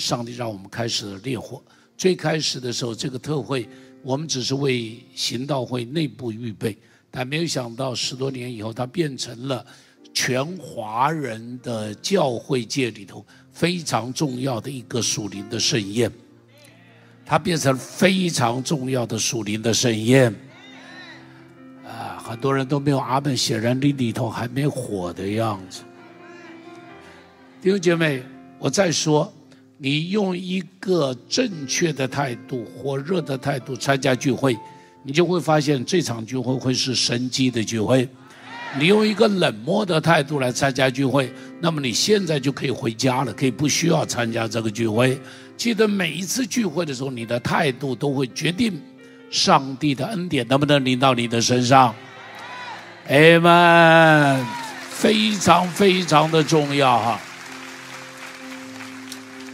上帝让我们开始了烈火。最开始的时候，这个特会我们只是为行道会内部预备，但没有想到十多年以后，它变成了全华人的教会界里头非常重要的一个属灵的盛宴。它变成非常重要的属灵的盛宴。啊，很多人都没有阿门，显然你里头还没火的样子。弟兄姐妹，我再说。你用一个正确的态度、火热的态度参加聚会，你就会发现这场聚会会是神迹的聚会。你用一个冷漠的态度来参加聚会，那么你现在就可以回家了，可以不需要参加这个聚会。记得每一次聚会的时候，你的态度都会决定上帝的恩典能不能临到你的身上。哎们，非常非常的重要哈。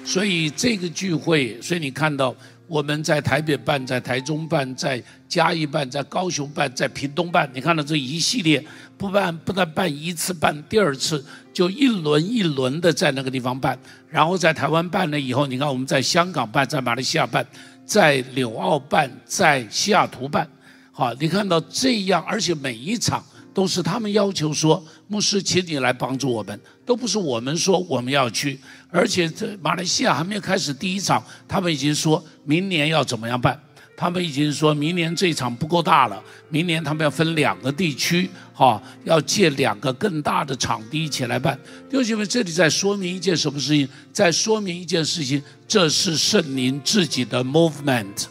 所以这个聚会，所以你看到我们在台北办，在台中办，在嘉义办，在高雄办，在屏东办，你看到这一系列不办不但办一次，办第二次就一轮一轮的在那个地方办，然后在台湾办了以后，你看我们在香港办，在马来西亚办，在纽澳办，在西雅图办，好，你看到这样，而且每一场。都是他们要求说，牧师，请你来帮助我们，都不是我们说我们要去。而且这马来西亚还没有开始第一场，他们已经说明年要怎么样办？他们已经说明年这场不够大了，明年他们要分两个地区，哈，要借两个更大的场地一起来办。弟兄姐妹，这里在说明一件什么事情？在说明一件事情，这是圣灵自己的 movement，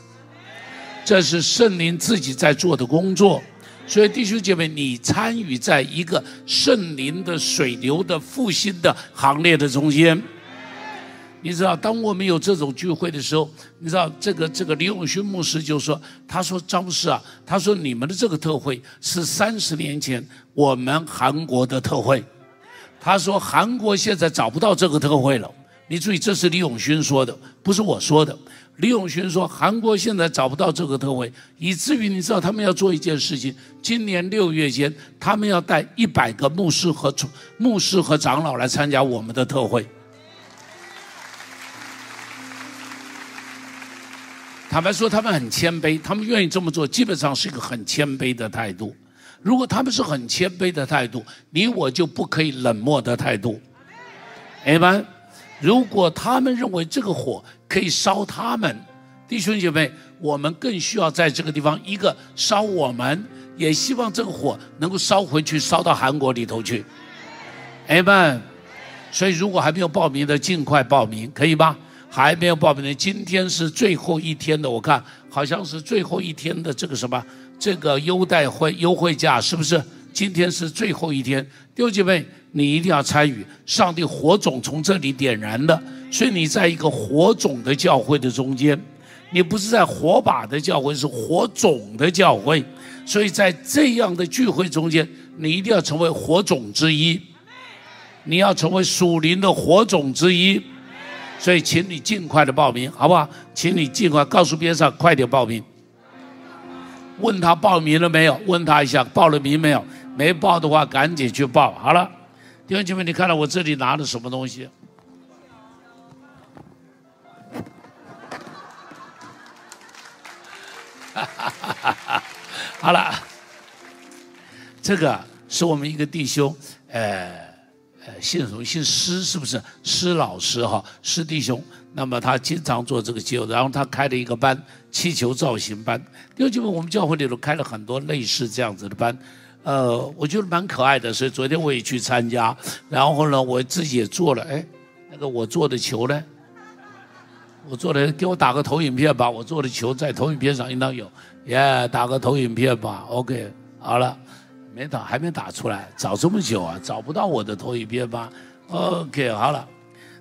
这是圣灵自己在做的工作。所以，弟兄姐妹，你参与在一个圣灵的水流的复兴的行列的中间。你知道，当我们有这种聚会的时候，你知道，这个这个李永勋牧师就说：“他说张牧师啊，他说你们的这个特会是三十年前我们韩国的特会。他说韩国现在找不到这个特会了。你注意，这是李永勋说的，不是我说的。”李永勋说：“韩国现在找不到这个特会，以至于你知道他们要做一件事情。今年六月间，他们要带一百个牧师和牧师和长老来参加我们的特会。坦白说，他们很谦卑，他们愿意这么做，基本上是一个很谦卑的态度。如果他们是很谦卑的态度，你我就不可以冷漠的态度。哎们，如果他们认为这个火，可以烧他们，弟兄姐妹，我们更需要在这个地方一个烧我们，也希望这个火能够烧回去，烧到韩国里头去。哎们，所以如果还没有报名的，尽快报名，可以吗？还没有报名的，今天是最后一天的，我看好像是最后一天的这个什么，这个优待会优惠价是不是？今天是最后一天，弟兄姐妹，你一定要参与，上帝火种从这里点燃的。所以你在一个火种的教会的中间，你不是在火把的教会，是火种的教会。所以在这样的聚会中间，你一定要成为火种之一，你要成为属灵的火种之一。所以，请你尽快的报名，好不好？请你尽快告诉边上，快点报名。问他报名了没有？问他一下报了名没有？没报的话，赶紧去报。好了，弟兄姐妹，你看到我这里拿的什么东西？好了，这个是我们一个弟兄，呃呃，姓什么？姓施，是不是？施老师哈，施弟兄。那么他经常做这个球，然后他开了一个班，气球造型班。因为我们教会里头开了很多类似这样子的班，呃，我觉得蛮可爱的，所以昨天我也去参加。然后呢，我自己也做了，哎，那个我做的球呢？我做的，给我打个投影片吧。我做的球在投影片上应当有，耶，打个投影片吧。OK，好了，没打，还没打出来，找这么久啊，找不到我的投影片吧？OK，好了。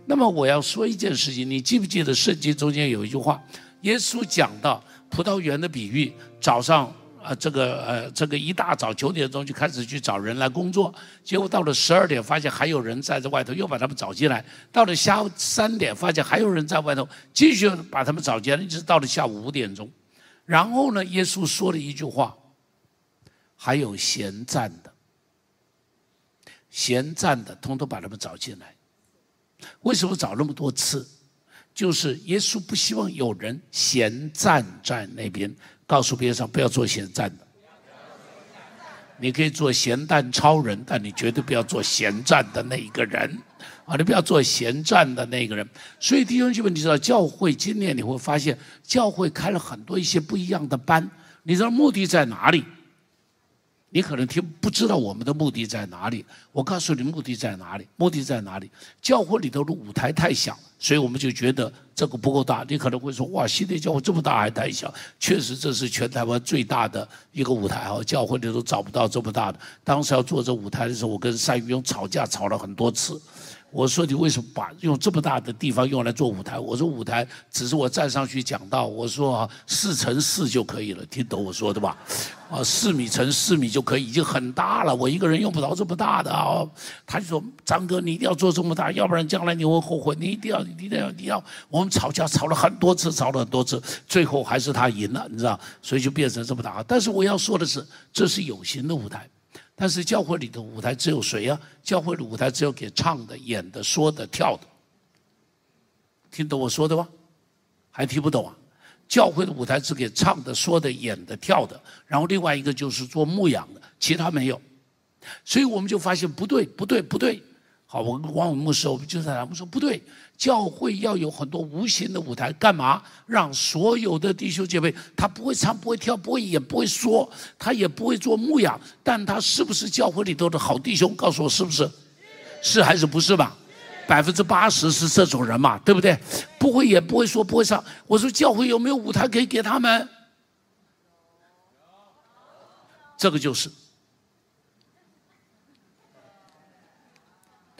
那么我要说一件事情，你记不记得圣经中间有一句话，耶稣讲到葡萄园的比喻，早上。啊，这个呃，这个一大早九点钟就开始去找人来工作，结果到了十二点，发现还有人在这外头，又把他们找进来。到了下午三点，发现还有人在外头，继续把他们找进来，一直到了下午五点钟。然后呢，耶稣说了一句话：“还有闲站的，闲站的，通通把他们找进来。为什么找那么多次？就是耶稣不希望有人闲站在那边，告诉别人不要做闲站的。你可以做咸蛋超人，但你绝对不要做闲站的那一个人啊！你不要做闲站的那个人。所以弟兄姐妹，你知道教会今年你会发现，教会开了很多一些不一样的班，你知道目的在哪里？你可能听不知道我们的目的在哪里，我告诉你目的在哪里，目的在哪里？教会里头的舞台太小，所以我们就觉得这个不够大。你可能会说，哇，新的教会这么大还太小？确实，这是全台湾最大的一个舞台啊！教会里都找不到这么大的。当时要做这舞台的时候，我跟单玉勇吵架，吵了很多次。我说你为什么把用这么大的地方用来做舞台？我说舞台只是我站上去讲道。我说啊，四乘四就可以了，听懂我说的吧？啊，四米乘四米就可以，已经很大了。我一个人用不着这么大的啊。他就说张哥，你一定要做这么大，要不然将来你会后悔。你一定要，你一定要，你要。我们吵架吵了很多次，吵了很多次，最后还是他赢了，你知道？所以就变成这么大。但是我要说的是，这是有形的舞台。但是教会里的舞台只有谁呀？教会的舞台只有给唱的、演的、说的、跳的。听懂我说的吗？还听不懂啊？教会的舞台只给唱的、说的、演的、跳的，然后另外一个就是做牧养的，其他没有。所以我们就发现不对，不对，不对。好，我跟王伟牧师，我们就在他们说不对。教会要有很多无形的舞台，干嘛？让所有的弟兄姐妹，他不会唱，不会跳，不会演，不会说，他也不会做牧养，但他是不是教会里头的好弟兄？告诉我是不是？是还是不是吧？百分之八十是这种人嘛，对不对？不会演，不会说，不会唱。我说教会有没有舞台可以给他们？这个就是，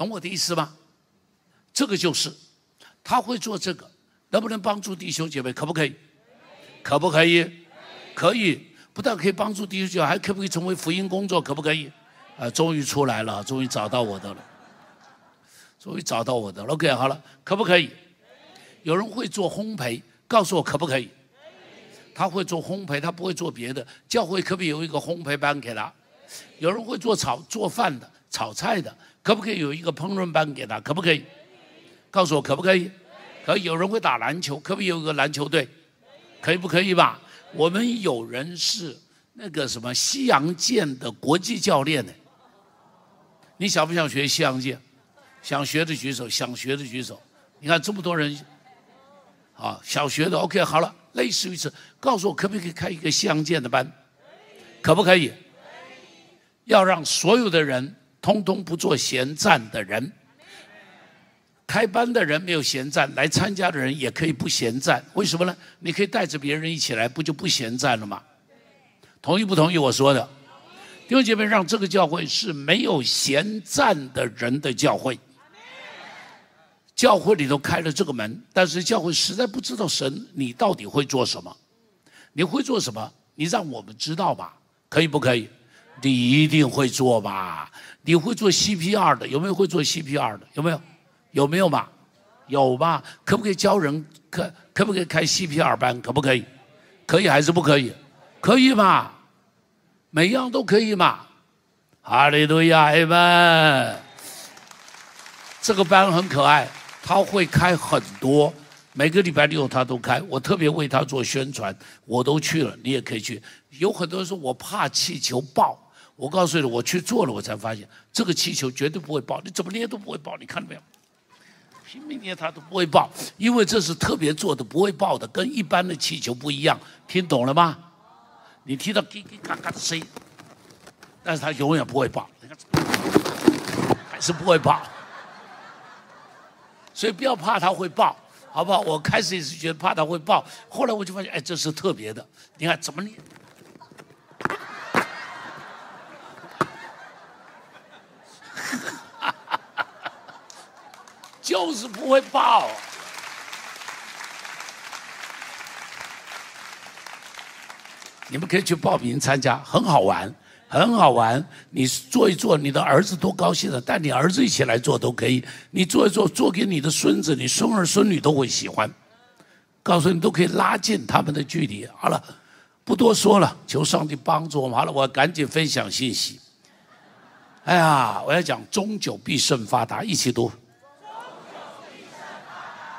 懂我的意思吗？这个就是。他会做这个，能不能帮助弟兄姐妹？可不可以？可不可以？可以，不但可以帮助弟兄姐妹，还可不可以成为福音工作？可不可以？啊，终于出来了，终于找到我的了，终于找到我的了。OK，好了，可不可以？有人会做烘焙，告诉我可不可以？他会做烘焙，他不会做别的。教会可不可以有一个烘焙班给他？有人会做炒做饭的、炒菜的，可不可以有一个烹饪班给他？可不可以？告诉我可不可以？可以。有人会打篮球，可不可以有个篮球队？可以不可以吧？我们有人是那个什么西洋剑的国际教练呢？你想不想学西洋剑？想学的举手，想学的举手。你看这么多人，啊，想学的 OK，好了，类似于此。告诉我可不可以开一个西洋剑的班？可不可以？要让所有的人通通不做闲站的人。开班的人没有闲站，来参加的人也可以不闲站。为什么呢？你可以带着别人一起来，不就不闲站了吗？同意不同意我说的？弟兄姐妹，让这个教会是没有闲站的人的教会。教会里头开了这个门，但是教会实在不知道神你到底会做什么？你会做什么？你让我们知道吧，可以不可以？你一定会做吧？你会做 CPR 的？有没有会做 CPR 的？有没有？有没有嘛？有吧？可不可以教人？可可不可以开 CPR 班？可不可以？可以还是不可以？可以嘛？每样都可以嘛？哈利路亚，阿门。这个班很可爱，他会开很多，每个礼拜六他都开。我特别为他做宣传，我都去了，你也可以去。有很多人说我怕气球爆，我告诉你，我去做了，我才发现这个气球绝对不会爆，你怎么捏都不会爆，你看到没有？拼命捏它都不会爆，因为这是特别做的，不会爆的，跟一般的气球不一样。听懂了吗？你听到叽叽嘎嘎的声音，但是它永远不会爆，还是不会爆。所以不要怕它会爆，好不好？我开始也是觉得怕它会爆，后来我就发现，哎，这是特别的。你看怎么捏？就是不会报。你们可以去报名参加，很好玩，很好玩。你做一做，你的儿子多高兴啊！带你儿子一起来做都可以。你做一做，做给你的孙子、你孙儿孙女都会喜欢。告诉你，都可以拉近他们的距离。好了，不多说了，求上帝帮助我们。好了，我赶紧分享信息。哎呀，我要讲终久必胜发达，一起读。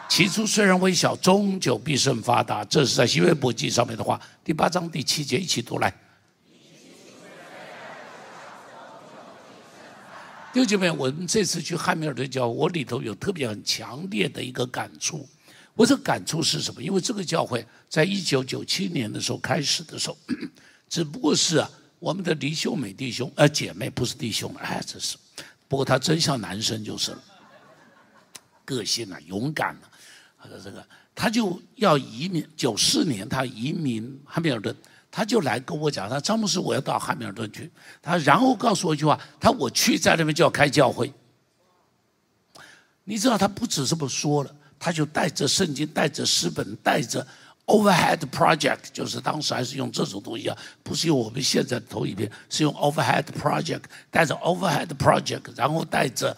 起初虽然微小，终究必胜发达。这是在新约伯记上面的话，第八章第七节一起读来。弟兄姐妹，我们这次去汉密尔顿教，我里头有特别很强烈的一个感触。我这感触是什么？因为这个教会在一九九七年的时候开始的时候，只不过是啊，我们的黎秀美弟兄呃姐妹不是弟兄，哎，这是，不过他真像男生就是了，个性啊，勇敢啊，他说这个他就要移民，九四年他移民汉密尔顿。他就来跟我讲，他詹姆斯，我要到汉密尔顿去。他然后告诉我一句话，他我去在那边就要开教会。你知道他不止这么说了，他就带着圣经，带着诗本，带着 overhead project，就是当时还是用这种东西啊，不是用我们现在的投影片，是用 overhead project，带着 overhead project，然后带着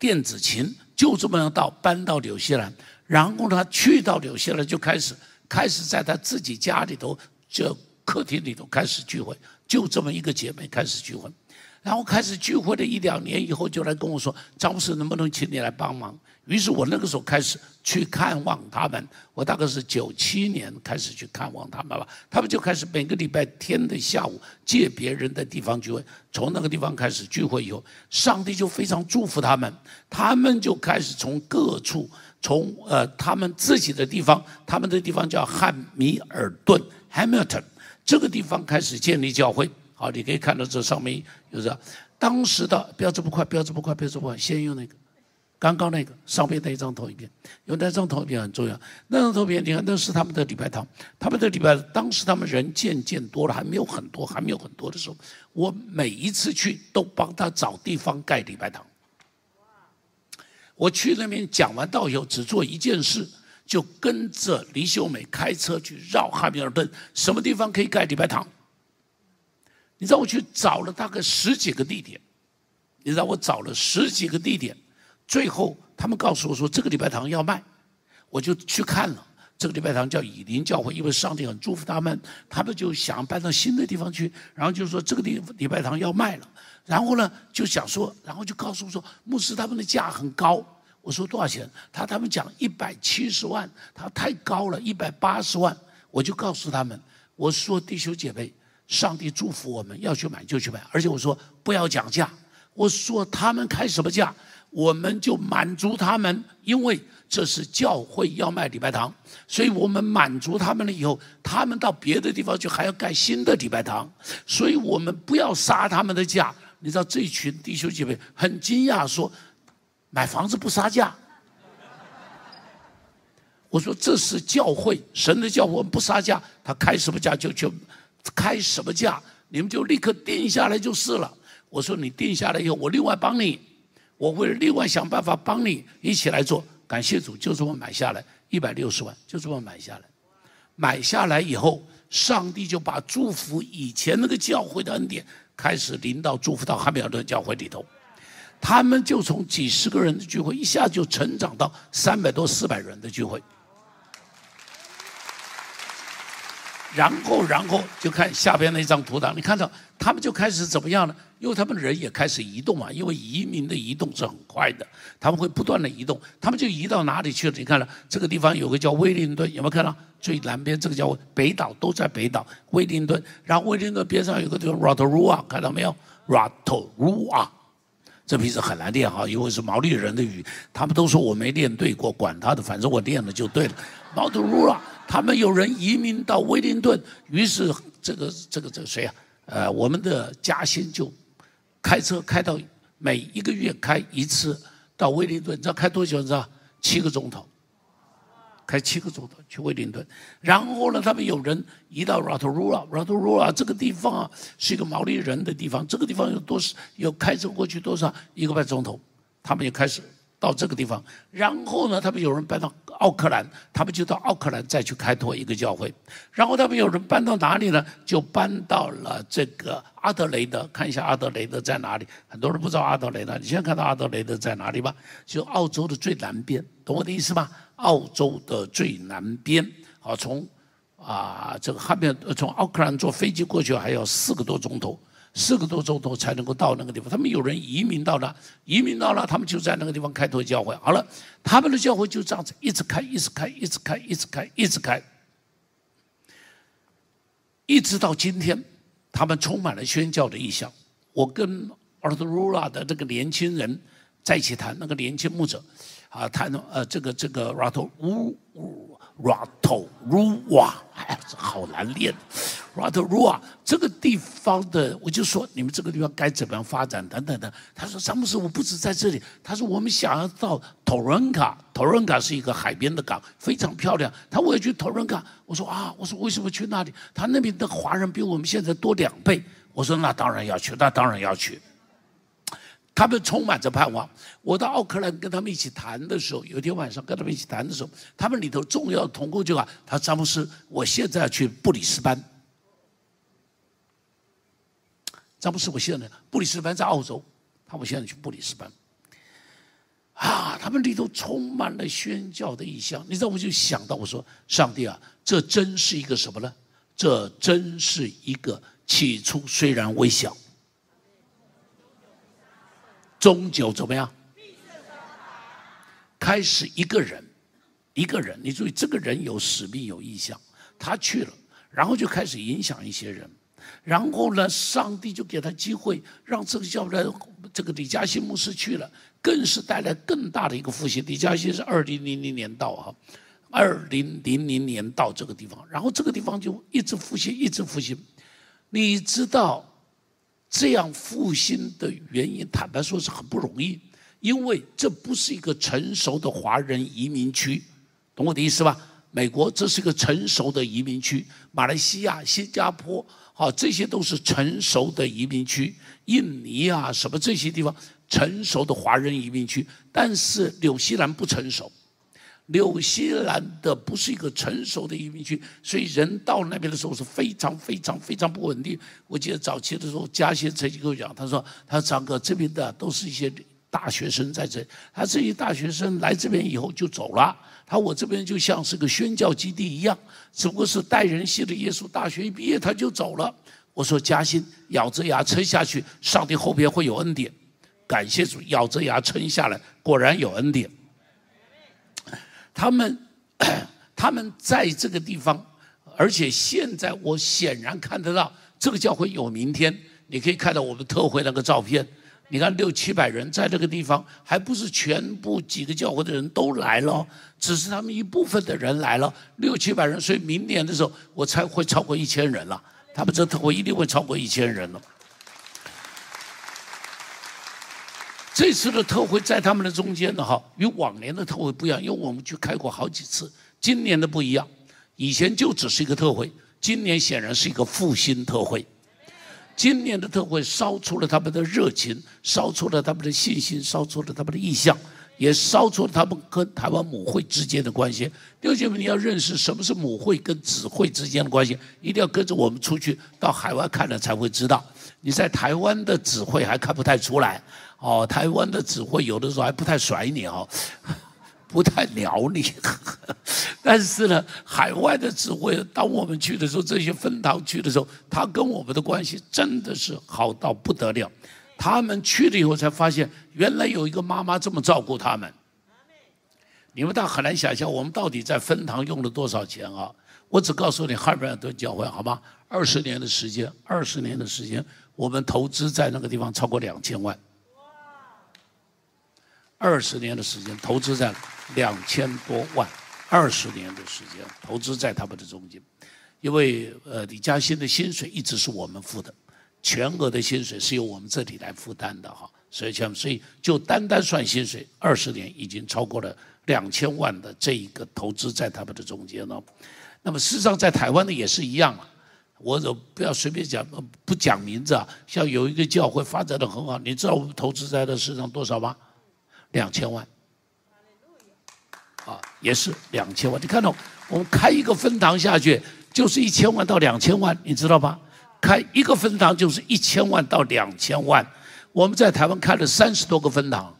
电子琴，就这么样到搬到纽西兰。然后他去到纽西兰就开始开始在他自己家里头这。客厅里头开始聚会，就这么一个姐妹开始聚会，然后开始聚会了一两年以后，就来跟我说：“张博士，能不能请你来帮忙？”于是我那个时候开始去看望他们。我大概是九七年开始去看望他们吧。他们就开始每个礼拜天的下午借别人的地方聚会。从那个地方开始聚会以后，上帝就非常祝福他们。他们就开始从各处，从呃他们自己的地方，他们的地方叫汉密尔顿 （Hamilton）。这个地方开始建立教会，好，你可以看到这上面就是，当时的不要这么快，不要这么快，不要这么快，先用那个，刚刚那个上面那一张投影片，用那张投影片很重要。那张投影片，你看那是他们的礼拜堂，他们的礼拜，当时他们人渐渐多了，还没有很多，还没有很多的时候，我每一次去都帮他找地方盖礼拜堂。我去那边讲完道以后，只做一件事。就跟着李秀美开车去绕汉密尔顿，什么地方可以盖礼拜堂？你知道我去找了大概十几个地点，你知道我找了十几个地点，最后他们告诉我说这个礼拜堂要卖，我就去看了。这个礼拜堂叫以林教会，因为上帝很祝福他们，他们就想搬到新的地方去，然后就说这个礼礼拜堂要卖了，然后呢就想说，然后就告诉我说牧师他们的价很高。我说多少钱？他他们讲一百七十万，他太高了，一百八十万。我就告诉他们，我说弟兄姐妹，上帝祝福我们，要去买就去买。而且我说不要讲价，我说他们开什么价，我们就满足他们，因为这是教会要卖礼拜堂，所以我们满足他们了以后，他们到别的地方去还要盖新的礼拜堂，所以我们不要杀他们的价。你知道这群弟兄姐妹很惊讶说。买房子不杀价，我说这是教会，神的教会，我们不杀价，他开什么价就就开什么价，你们就立刻定下来就是了。我说你定下来以后，我另外帮你，我会另外想办法帮你一起来做。感谢主，就这么买下来一百六十万，就这么买下来。买下来以后，上帝就把祝福以前那个教会的恩典开始临到祝福到汉密尔顿教会里头。他们就从几十个人的聚会，一下就成长到三百多、四百人的聚会。然后，然后就看下边那张图档，你看到他们就开始怎么样了？因为他们人也开始移动嘛，因为移民的移动是很快的，他们会不断的移动。他们就移到哪里去了？你看了这个地方有个叫威灵顿，有没有看到？最南边这个叫北岛，都在北岛威灵顿。然后威灵顿边上有个叫 Rotorua，看到没有？Rotorua。这名字很难念哈，因为是毛利人的语，他们都说我没念对过，管他的，反正我念了就对了。毛特鲁拉，他们有人移民到威灵顿，于是这个这个这个谁啊？呃，我们的嘉兴就开车开到每一个月开一次到威灵顿，你知道开多久？你知道七个钟头。开七个钟头去威灵顿，然后呢，他们有人移到 Rotorua，Rotorua 这个地方啊，是一个毛利人的地方。这个地方有多少？有开车过去多少？一个半钟头，他们就开始到这个地方。然后呢，他们有人搬到奥克兰，他们就到奥克兰再去开拓一个教会。然后他们有人搬到哪里呢？就搬到了这个阿德雷德。看一下阿德雷德在哪里？很多人不知道阿德雷德，你现在看到阿德雷德在哪里吧？就澳洲的最南边，懂我的意思吗？澳洲的最南边，好，从啊这个汉边，从奥克兰坐飞机过去还要四个多钟头，四个多钟头才能够到那个地方。他们有人移民到那，移民到那，他们就在那个地方开拓教会。好了，他们的教会就这样子一直开，一直开，一直开，一直开，一直开，一直到今天，他们充满了宣教的意向。我跟 a r t h u r a 的这个年轻人在一起谈，那个年轻牧者啊，谈呃这个这个 r a t o u Rotorua，哎，好难念。Rotorua 这个地方的，我就说你们这个地方该怎么样发展等等的。他说：“詹姆斯，我不止在这里。”他说：“我们想要到 Toronka，Toronka 是一个海边的港，非常漂亮。他我要去 Toronka。”我说：“啊，我说为什么去那里？他那边的华人比我们现在多两倍。”我说：“那当然要去，那当然要去。”他们充满着盼望。我到奥克兰跟他们一起谈的时候，有一天晚上跟他们一起谈的时候，他们里头重要的同工就啊，他詹姆斯，我现在要去布里斯班。詹姆斯，我现在布里斯班在澳洲，他我现在去布里斯班。啊，他们里头充满了宣教的意向。你知道，我就想到我说，上帝啊，这真是一个什么呢？这真是一个起初虽然微小。终究怎么样？开始一个人，一个人，你注意，这个人有使命有意向，他去了，然后就开始影响一些人，然后呢，上帝就给他机会，让这个叫人，这个李嘉欣牧师去了，更是带来更大的一个复兴。李嘉欣是二零零零年到哈，二零零零年到这个地方，然后这个地方就一直复兴，一直复兴。你知道？这样复兴的原因，坦白说是很不容易，因为这不是一个成熟的华人移民区，懂我的意思吧？美国这是个成熟的移民区，马来西亚、新加坡，好，这些都是成熟的移民区，印尼啊，什么这些地方成熟的华人移民区，但是纽西兰不成熟。纽西兰的不是一个成熟的移民区，所以人到那边的时候是非常非常非常不稳定。我记得早期的时候，嘉先曾经跟我讲，他说：“他说张哥这边的都是一些大学生在这，他这些大学生来这边以后就走了。他我这边就像是个宣教基地一样，只不过是带人系的耶稣大学一毕业他就走了。”我说：“嘉欣，咬着牙撑下去，上帝后边会有恩典。感谢主，咬着牙撑下来，果然有恩典。”他们，他们在这个地方，而且现在我显然看得到这个教会有明天。你可以看到我们特会那个照片，你看六七百人在这个地方，还不是全部几个教会的人都来了，只是他们一部分的人来了，六七百人。所以明年的时候，我才会超过一千人了。他们这特会一定会超过一千人了。这次的特会在他们的中间呢，哈，与往年的特会不一样，因为我们去开过好几次。今年的不一样，以前就只是一个特会，今年显然是一个复兴特会。今年的特会烧出了他们的热情，烧出了他们的信心，烧出了他们的意向，也烧出了他们跟台湾母会之间的关系。弟兄姐妹，你要认识什么是母会跟子会之间的关系，一定要跟着我们出去到海外看了才会知道。你在台湾的子会还看不太出来。哦，台湾的指挥有的时候还不太甩你哦，不太鸟你。但是呢，海外的指挥，当我们去的时候，这些分堂去的时候，他跟我们的关系真的是好到不得了。他们去了以后才发现，原来有一个妈妈这么照顾他们。你们倒很难想象，我们到底在分堂用了多少钱啊？我只告诉你，哈尔顿教会好吗？二十年的时间，二十年的时间，我们投资在那个地方超过两千万。二十年的时间投资在两千多万，二十年的时间投资在他们的中间，因为呃李嘉欣的薪水一直是我们付的，全额的薪水是由我们这里来负担的哈，所以像所以就单单算薪水，二十年已经超过了两千万的这一个投资在他们的中间了。那么事实上在台湾的也是一样啊，我不要随便讲不讲名字啊，像有一个教会发展的很好，你知道我们投资在的市场多少吗？两千万，啊，也是两千万。你看到我们开一个分堂下去，就是一千万到两千万，你知道吧？开一个分堂就是一千万到两千万。我们在台湾开了三十多个分堂，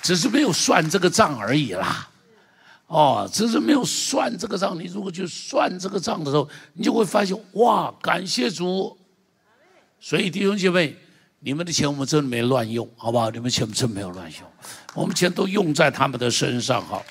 只是没有算这个账而已啦。哦，只是没有算这个账。你如果去算这个账的时候，你就会发现，哇，感谢主。所以弟兄姐妹，你们的钱我们真的没乱用，好不好？你们钱真没有乱用，我们钱都用在他们的身上，好。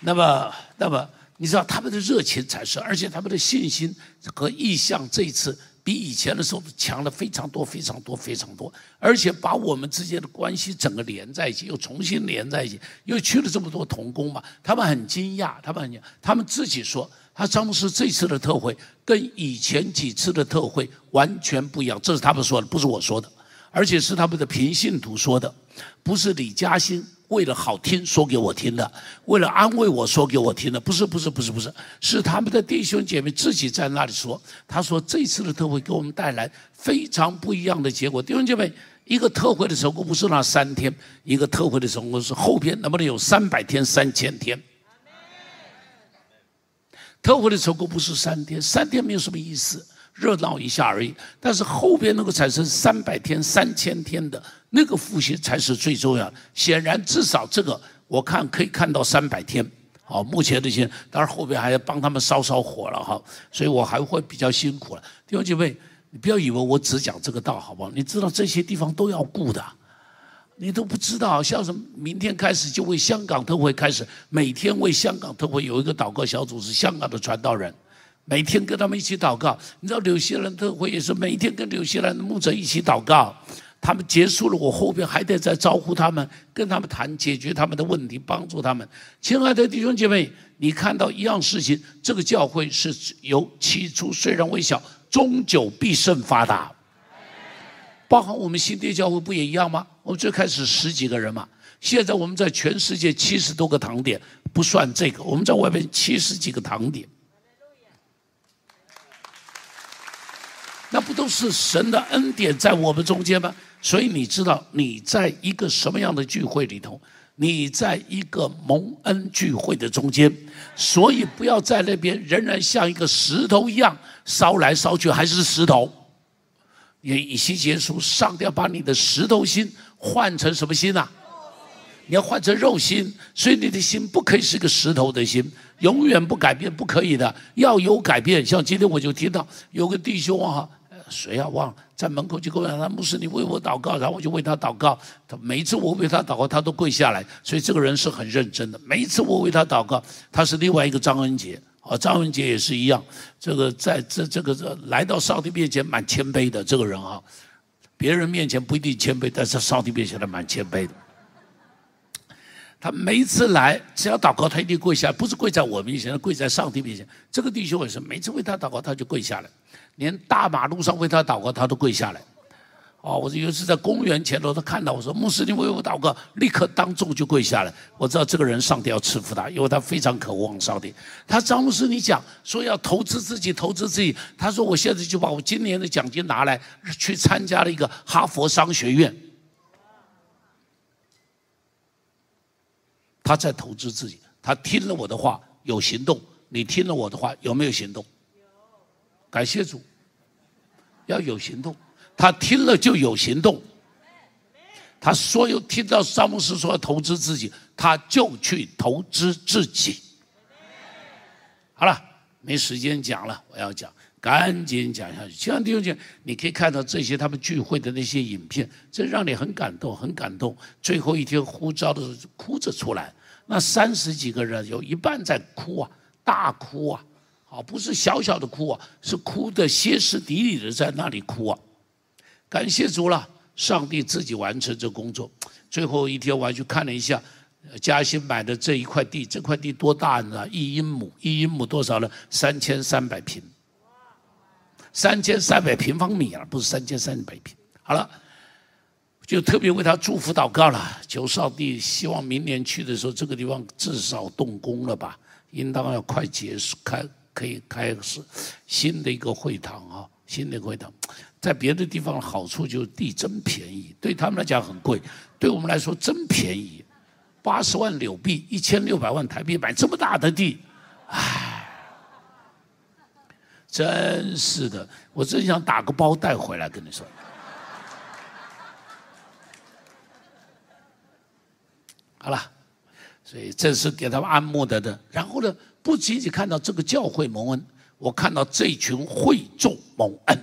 那么，那么你知道他们的热情产生，而且他们的信心和意向这一次比以前的时候强了非常多、非常多、非常多，而且把我们之间的关系整个连在一起，又重新连在一起，又去了这么多童工嘛，他们很惊讶，他们很，他们自己说，他詹姆斯这次的特会跟以前几次的特会完全不一样，这是他们说的，不是我说的，而且是他们的平信徒说的，不是李嘉欣。为了好听说给我听的，为了安慰我说给我听的，不是不是不是不是，是他们的弟兄姐妹自己在那里说。他说这次的特会给我们带来非常不一样的结果。弟兄姐妹，一个特会的成功不是那三天，一个特会的成功是后边能不能有三百天、三千天？特会的成功不是三天，三天没有什么意思。热闹一下而已，但是后边能够产生三百天、三千天的那个复兴才是最重要的。显然，至少这个我看可以看到三百天。好，目前这些，当然后边还要帮他们烧烧火了哈，所以我还会比较辛苦了。弟兄姐妹，你不要以为我只讲这个道，好不好？你知道这些地方都要顾的，你都不知道。像什么，明天开始就为香港特会开始，每天为香港特会有一个祷告小组，是香港的传道人。每天跟他们一起祷告，你知道纽西兰特会也是每天跟纽西兰的牧者一起祷告。他们结束了，我后边还得再招呼他们，跟他们谈解决他们的问题，帮助他们。亲爱的弟兄姐妹，你看到一样事情，这个教会是由起初虽然微小，终久必胜发达。包含我们新店教会不也一样吗？我们最开始十几个人嘛，现在我们在全世界七十多个堂点，不算这个，我们在外面七十几个堂点。那不都是神的恩典在我们中间吗？所以你知道，你在一个什么样的聚会里头？你在一个蒙恩聚会的中间，所以不要在那边仍然像一个石头一样烧来烧去，还是石头。也以西结书，上帝要把你的石头心换成什么心呐？你要换成肉心，所以你的心不可以是个石头的心，永远不改变，不可以的，要有改变。像今天我就听到有个弟兄啊。谁啊？忘了在门口就跟我讲，他牧师，你为我祷告，然后我就为他祷告。他每一次我为他祷告，他都跪下来，所以这个人是很认真的。每一次我为他祷告，他是另外一个张恩杰，啊，张文杰也是一样。这个在这这个这来到上帝面前蛮谦卑的这个人啊，别人面前不一定谦卑，但是上帝面前他蛮谦卑的。他每一次来，只要祷告，他一定跪下，不是跪在我面前，跪在上帝面前。这个弟兄也是，每次为他祷告，他就跪下来。连大马路上为他祷告，他都跪下来。哦，我有一次在公园前头，他看到我说：“牧师，你为我祷告。”立刻当众就跪下来。我知道这个人上帝要赐福他，因为他非常渴望上帝。他张牧师，你讲说要投资自己，投资自己。他说：“我现在就把我今年的奖金拿来，去参加了一个哈佛商学院。”他在投资自己。他听了我的话，有行动。你听了我的话，有没有行动？感谢主。要有行动，他听了就有行动。他所有听到詹姆斯说投资自己，他就去投资自己。好了，没时间讲了，我要讲，赶紧讲下去。亲爱的弟兄姐，你可以看到这些他们聚会的那些影片，这让你很感动，很感动。最后一天呼召的时候，哭着出来，那三十几个人有一半在哭啊，大哭啊。啊，不是小小的哭啊，是哭的歇斯底里的在那里哭啊！感谢主了，上帝自己完成这工作。最后一天我还去看了一下，嘉兴买的这一块地，这块地多大呢？一英亩，一英亩多少呢？三千三百平，三千三百平方米啊，不是三千三百平。好了，就特别为他祝福祷告了，求上帝，希望明年去的时候，这个地方至少动工了吧，应当要快结束开。可以开始新的一个会堂啊，新的会堂，在别的地方好处就是地真便宜，对他们来讲很贵，对我们来说真便宜，八十万纽币，一千六百万台币买这么大的地，唉，真是的，我真想打个包带回来跟你说。好了，所以这是给他们按摩的的。然后呢，不仅仅看到这个教会蒙恩，我看到这群会众蒙恩。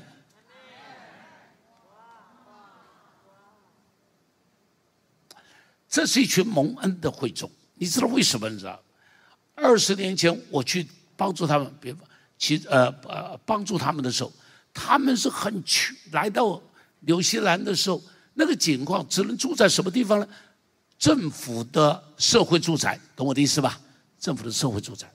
这是一群蒙恩的会众，你知道为什么？你知道，二十年前我去帮助他们，别其呃呃帮助他们的时候，他们是很穷，来到纽西兰的时候，那个情况只能住在什么地方呢？政府的社会住宅，懂我的意思吧？政府的社会住宅，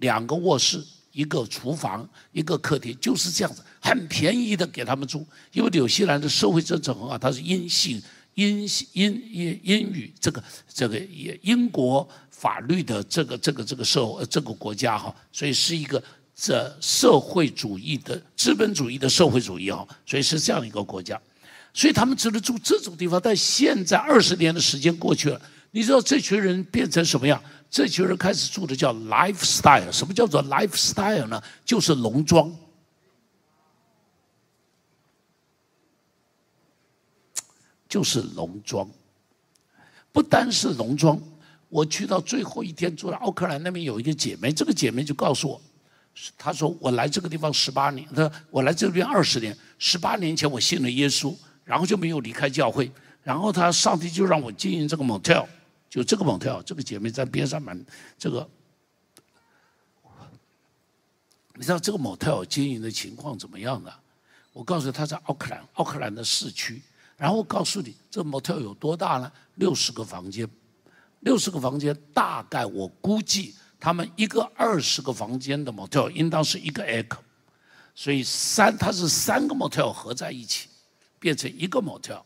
两个卧室，一个厨房，一个客厅，就是这样子，很便宜的给他们住。因为纽西兰的社会政策很好，它是阴性。英英英英语这个这个英英国法律的这个这个这个社这个国家哈，所以是一个这社会主义的资本主义的社会主义哈，所以是这样一个国家，所以他们只能住这种地方。但现在二十年的时间过去了，你知道这群人变成什么样？这群人开始住的叫 lifestyle，什么叫做 lifestyle 呢？就是农庄。就是农庄，不单是农庄。我去到最后一天，住在奥克兰那边有一个姐妹，这个姐妹就告诉我，她说我来这个地方十八年，她说我来这边二十年，十八年前我信了耶稣，然后就没有离开教会，然后她上帝就让我经营这个 motel，就这个 motel，这个姐妹在边上买这个，你知道这个 motel 经营的情况怎么样的？我告诉她在奥克兰，奥克兰的市区。然后告诉你，这 motel 有多大呢？六十个房间，六十个房间，大概我估计他们一个二十个房间的 motel 应当是一个 acre，所以三它是三个 motel 合在一起，变成一个 motel，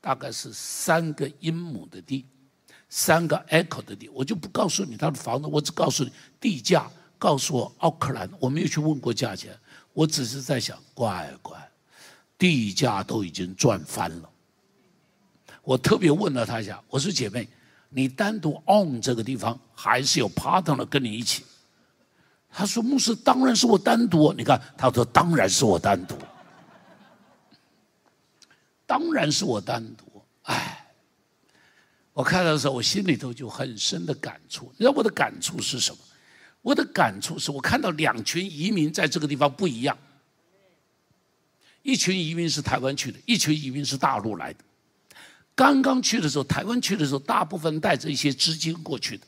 大概是三个英亩的地，三个 acre 的地，我就不告诉你他的房子，我只告诉你地价，告诉我奥克兰，我没有去问过价钱，我只是在想，乖乖。地价都已经赚翻了。我特别问了他一下，我说：“姐妹，你单独 on 这个地方，还是有 partner 跟你一起？”他说：“牧师，当然是我单独。”你看，他说：“当然是我单独，当然是我单独。”哎，我看到的时候，我心里头就很深的感触。你知道我的感触是什么？我的感触是我看到两群移民在这个地方不一样。一群移民是台湾去的，一群移民是大陆来的。刚刚去的时候，台湾去的时候，大部分带着一些资金过去的，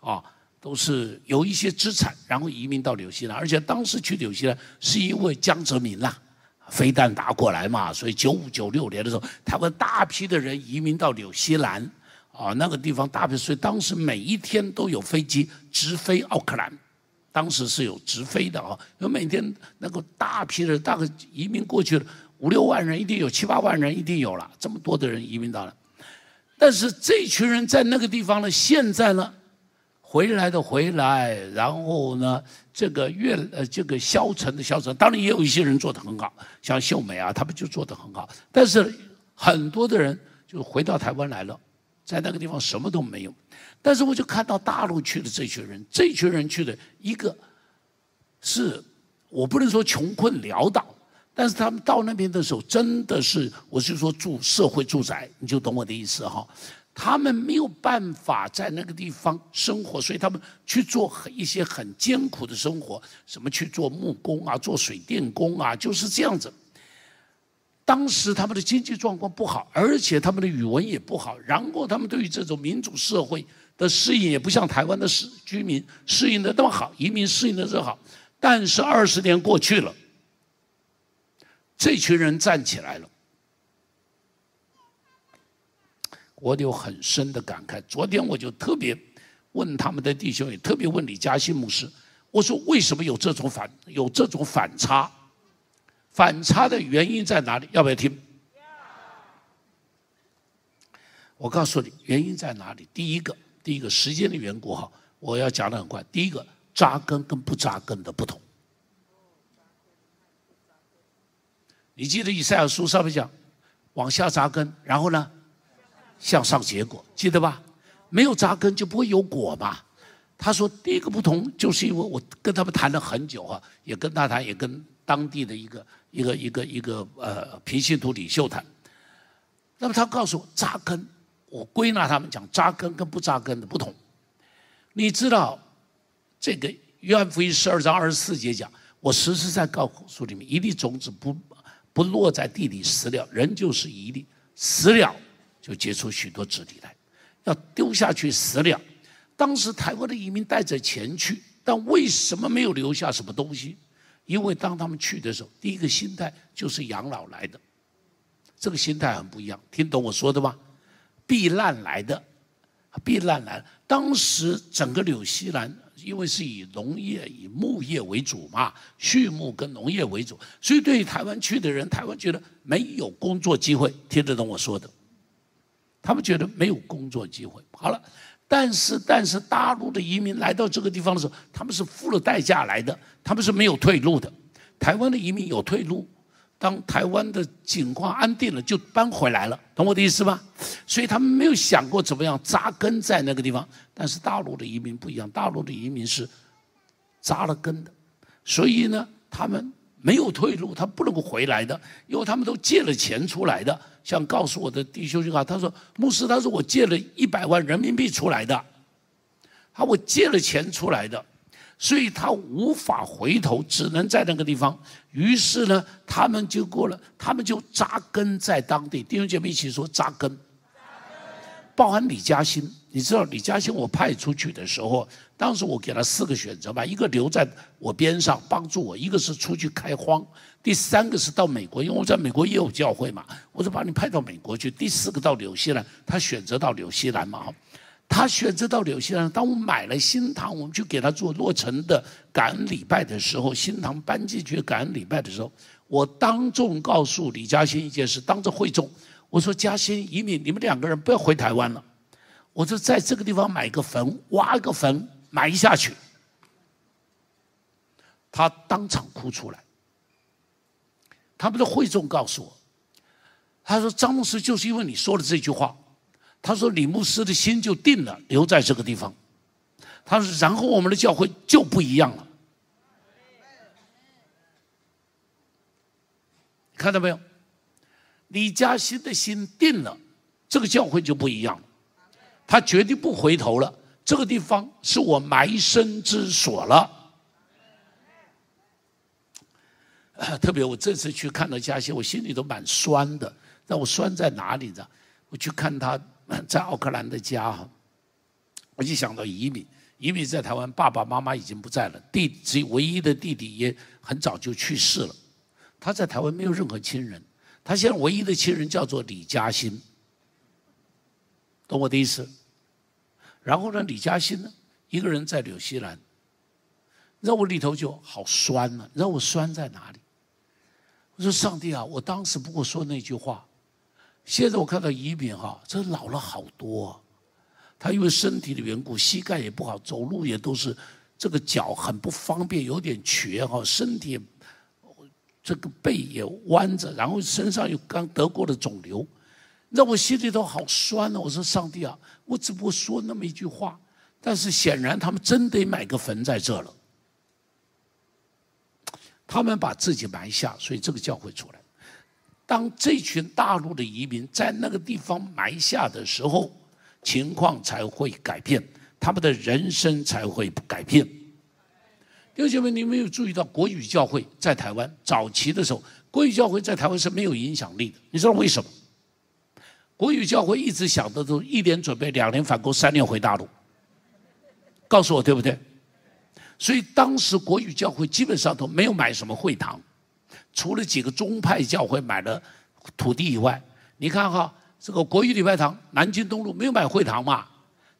啊，都是有一些资产，然后移民到纽西兰。而且当时去纽西兰是因为江泽民啦，飞弹打过来嘛，所以九五九六年的时候，台湾大批的人移民到纽西兰，啊，那个地方大批，所以当时每一天都有飞机直飞奥克兰。当时是有直飞的啊，有每天那个大批的大概移民过去了五六万人，一定有七八万人，一定有了这么多的人移民到了。但是这群人在那个地方呢，现在呢，回来的回来，然后呢，这个越呃这个消沉的消沉，当然也有一些人做的很好，像秀美啊，他们就做的很好。但是很多的人就回到台湾来了，在那个地方什么都没有。但是我就看到大陆去的这群人，这群人去的一个，是我不能说穷困潦倒，但是他们到那边的时候，真的是我是说住社会住宅，你就懂我的意思哈。他们没有办法在那个地方生活，所以他们去做一些很艰苦的生活，什么去做木工啊，做水电工啊，就是这样子。当时他们的经济状况不好，而且他们的语文也不好，然后他们对于这种民主社会。的适应也不像台湾的市居民适应的那么好，移民适应的这么好。但是二十年过去了，这群人站起来了，我有很深的感慨。昨天我就特别问他们的弟兄，也特别问李嘉欣牧师，我说为什么有这种反有这种反差？反差的原因在哪里？要不要听？我告诉你，原因在哪里？第一个。第一个时间的缘故哈，我要讲的很快。第一个扎根跟不扎根的不同。你记得以赛亚书上面讲，往下扎根，然后呢，向上结果，记得吧？没有扎根就不会有果嘛。他说第一个不同，就是因为我跟他们谈了很久哈，也跟他谈，也跟当地的一个一个一个一个呃平信徒领袖谈。那么他告诉我扎根。我归纳他们讲扎根跟不扎根的不同。你知道这个约翰福音十二章二十四节讲，我实实在告诉你们，一粒种子不不落在地里死了，人就是一粒死了就结出许多子粒来，要丢下去死了。当时台湾的移民带着钱去，但为什么没有留下什么东西？因为当他们去的时候，第一个心态就是养老来的，这个心态很不一样。听懂我说的吗？避难来的，避难来。当时整个纽西兰因为是以农业、以牧业为主嘛，畜牧跟农业为主，所以对于台湾去的人，台湾觉得没有工作机会。听得懂我说的？他们觉得没有工作机会。好了。但是，但是大陆的移民来到这个地方的时候，他们是付了代价来的，他们是没有退路的。台湾的移民有退路，当台湾的景况安定了，就搬回来了，懂我的意思吗？所以他们没有想过怎么样扎根在那个地方。但是大陆的移民不一样，大陆的移民是扎了根的，所以呢，他们。没有退路，他不能够回来的，因为他们都借了钱出来的。像告诉我的弟兄就啊，他说牧师，他说我借了一百万人民币出来的，他我借了钱出来的，所以他无法回头，只能在那个地方。于是呢，他们就过了，他们就扎根在当地。弟兄姐妹一起说扎根。包含李嘉欣，你知道李嘉欣我派出去的时候，当时我给他四个选择吧，一个留在我边上帮助我，一个是出去开荒，第三个是到美国，因为我在美国也有教会嘛，我就把你派到美国去。第四个到纽西兰，他选择到纽西兰嘛，他选择到纽西兰。当我买了新堂，我们去给他做落成的感恩礼拜的时候，新堂搬进去感恩礼拜的时候，我当众告诉李嘉欣一件事，当着会众。我说嘉欣移民，你们两个人不要回台湾了。我就在这个地方买个坟，挖个坟埋下去。他当场哭出来。他们的会众告诉我，他说张牧师就是因为你说了这句话，他说李牧师的心就定了，留在这个地方。他说然后我们的教会就不一样了。看到没有？李嘉欣的心定了，这个教会就不一样了。他决定不回头了。这个地方是我埋身之所了。特别我这次去看到嘉欣，我心里都蛮酸的。让我酸在哪里呢？我去看他在奥克兰的家哈，我就想到移民。移民在台湾，爸爸妈妈已经不在了，弟只唯一的弟弟也很早就去世了。他在台湾没有任何亲人。他现在唯一的亲人叫做李嘉欣，懂我的意思？然后呢，李嘉欣呢，一个人在纽西兰，让我里头就好酸了。让我酸在哪里？我说上帝啊，我当时不过说那句话，现在我看到移民哈，这老了好多。他因为身体的缘故，膝盖也不好，走路也都是这个脚很不方便，有点瘸哈，身体。这个背也弯着，然后身上又刚得过的肿瘤，让我心里头好酸啊！我说上帝啊，我只不过说那么一句话，但是显然他们真得买个坟在这了。他们把自己埋下，所以这个教会出来。当这群大陆的移民在那个地方埋下的时候，情况才会改变，他们的人生才会改变。弟兄姐妹，你没有注意到国语教会在台湾早期的时候，国语教会在台湾是没有影响力的。你知道为什么？国语教会一直想的都一年准备，两年反攻，三年回大陆。告诉我对不对？所以当时国语教会基本上都没有买什么会堂，除了几个宗派教会买了土地以外，你看哈，这个国语礼拜堂南京东路没有买会堂嘛，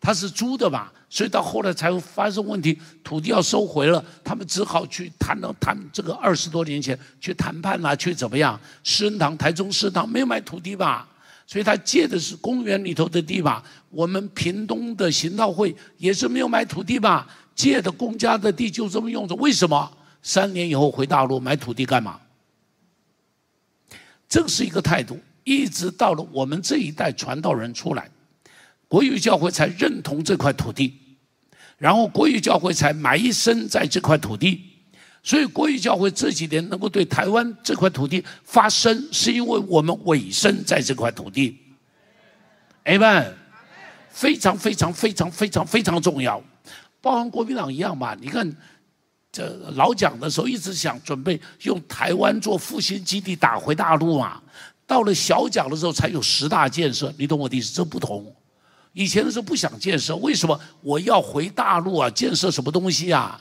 它是租的嘛。所以到后来才会发生问题，土地要收回了，他们只好去谈了谈这个二十多年前去谈判啦，去怎么样？施恩堂、台中施恩堂没有买土地吧？所以他借的是公园里头的地吧？我们屏东的行道会也是没有买土地吧？借的公家的地就这么用着，为什么？三年以后回大陆买土地干嘛？这是一个态度，一直到了我们这一代传道人出来，国语教会才认同这块土地。然后国语教会才埋身在这块土地，所以国语教会这几年能够对台湾这块土地发声，是因为我们委身在这块土地。，Amen。非常非常非常非常非常重要，包含国民党一样嘛？你看，这老蒋的时候一直想准备用台湾做复兴基地打回大陆嘛，到了小蒋的时候才有十大建设，你懂我的意思？这不同。以前的时候不想建设，为什么我要回大陆啊？建设什么东西啊？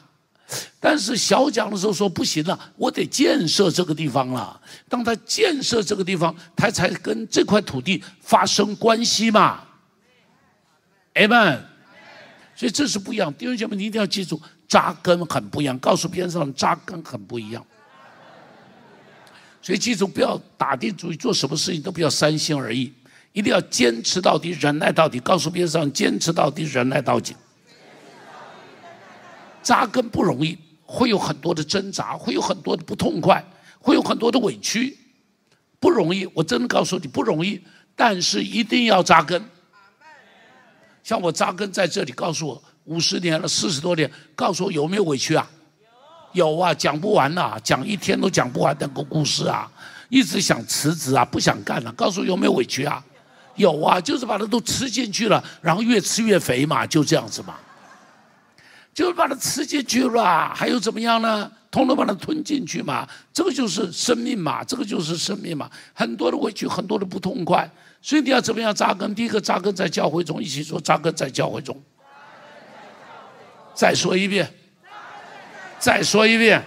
但是小蒋的时候说不行了，我得建设这个地方了。当他建设这个地方，他才跟这块土地发生关系嘛。Amen，所以这是不一样。弟兄姐妹，你一定要记住，扎根很不一样。告诉边上扎根很不一样。所以记住，不要打定主意做什么事情都不要三心二意，一定要坚持到底，忍耐到底。告诉边上，坚持到底，忍耐到底。扎根不容易，会有很多的挣扎，会有很多的不痛快，会有很多的委屈，不容易。我真的告诉你，不容易。但是一定要扎根。像我扎根在这里，告诉我五十年了，四十多年，告诉我有没有委屈啊？有，啊，讲不完呐，讲一天都讲不完那个故事啊，一直想辞职啊，不想干了。告诉我有没有委屈啊？有啊，就是把它都吃进去了，然后越吃越肥嘛，就这样子嘛，就是把它吃进去了，还有怎么样呢？统统把它吞进去嘛，这个就是生命嘛，这个就是生命嘛，很多的委屈，很多的不痛快。所以你要怎么样扎根？第一个扎根在教会中，一起说扎根在教会中。再说一遍，再说一遍。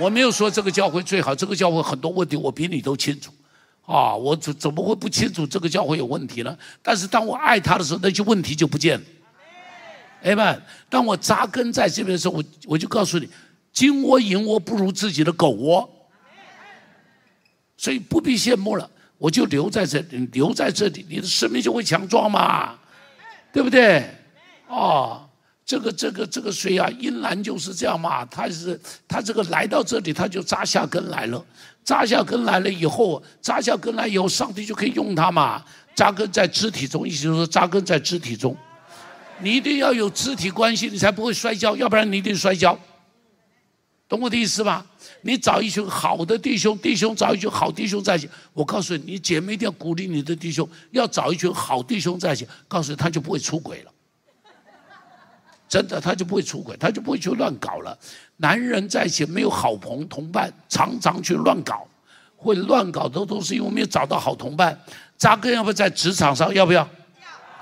我没有说这个教会最好，这个教会很多问题我比你都清楚。啊，我怎怎么会不清楚这个教会有问题呢？但是当我爱他的时候，那些问题就不见了。哎们，当我扎根在这边的时候，我我就告诉你，金窝银窝不如自己的狗窝。所以不必羡慕了。我就留在这里，留在这里，你的生命就会强壮嘛，对不对？哦，这个这个这个水啊，英兰就是这样嘛，他是他这个来到这里，他就扎下根来了，扎下根来了以后，扎下根来以后，上帝就可以用它嘛，扎根在肢体中，意思就是扎根在肢体中，你一定要有肢体关系，你才不会摔跤，要不然你一定摔跤，懂我的意思吧？你找一群好的弟兄，弟兄找一群好弟兄在一起。我告诉你，你姐妹一定要鼓励你的弟兄，要找一群好弟兄在一起。告诉你，他就不会出轨了。真的，他就不会出轨，他就不会去乱搞了。男人在一起没有好朋同伴，常常去乱搞，会乱搞的都是因为没有找到好同伴。扎根要不要在职场上？要不要？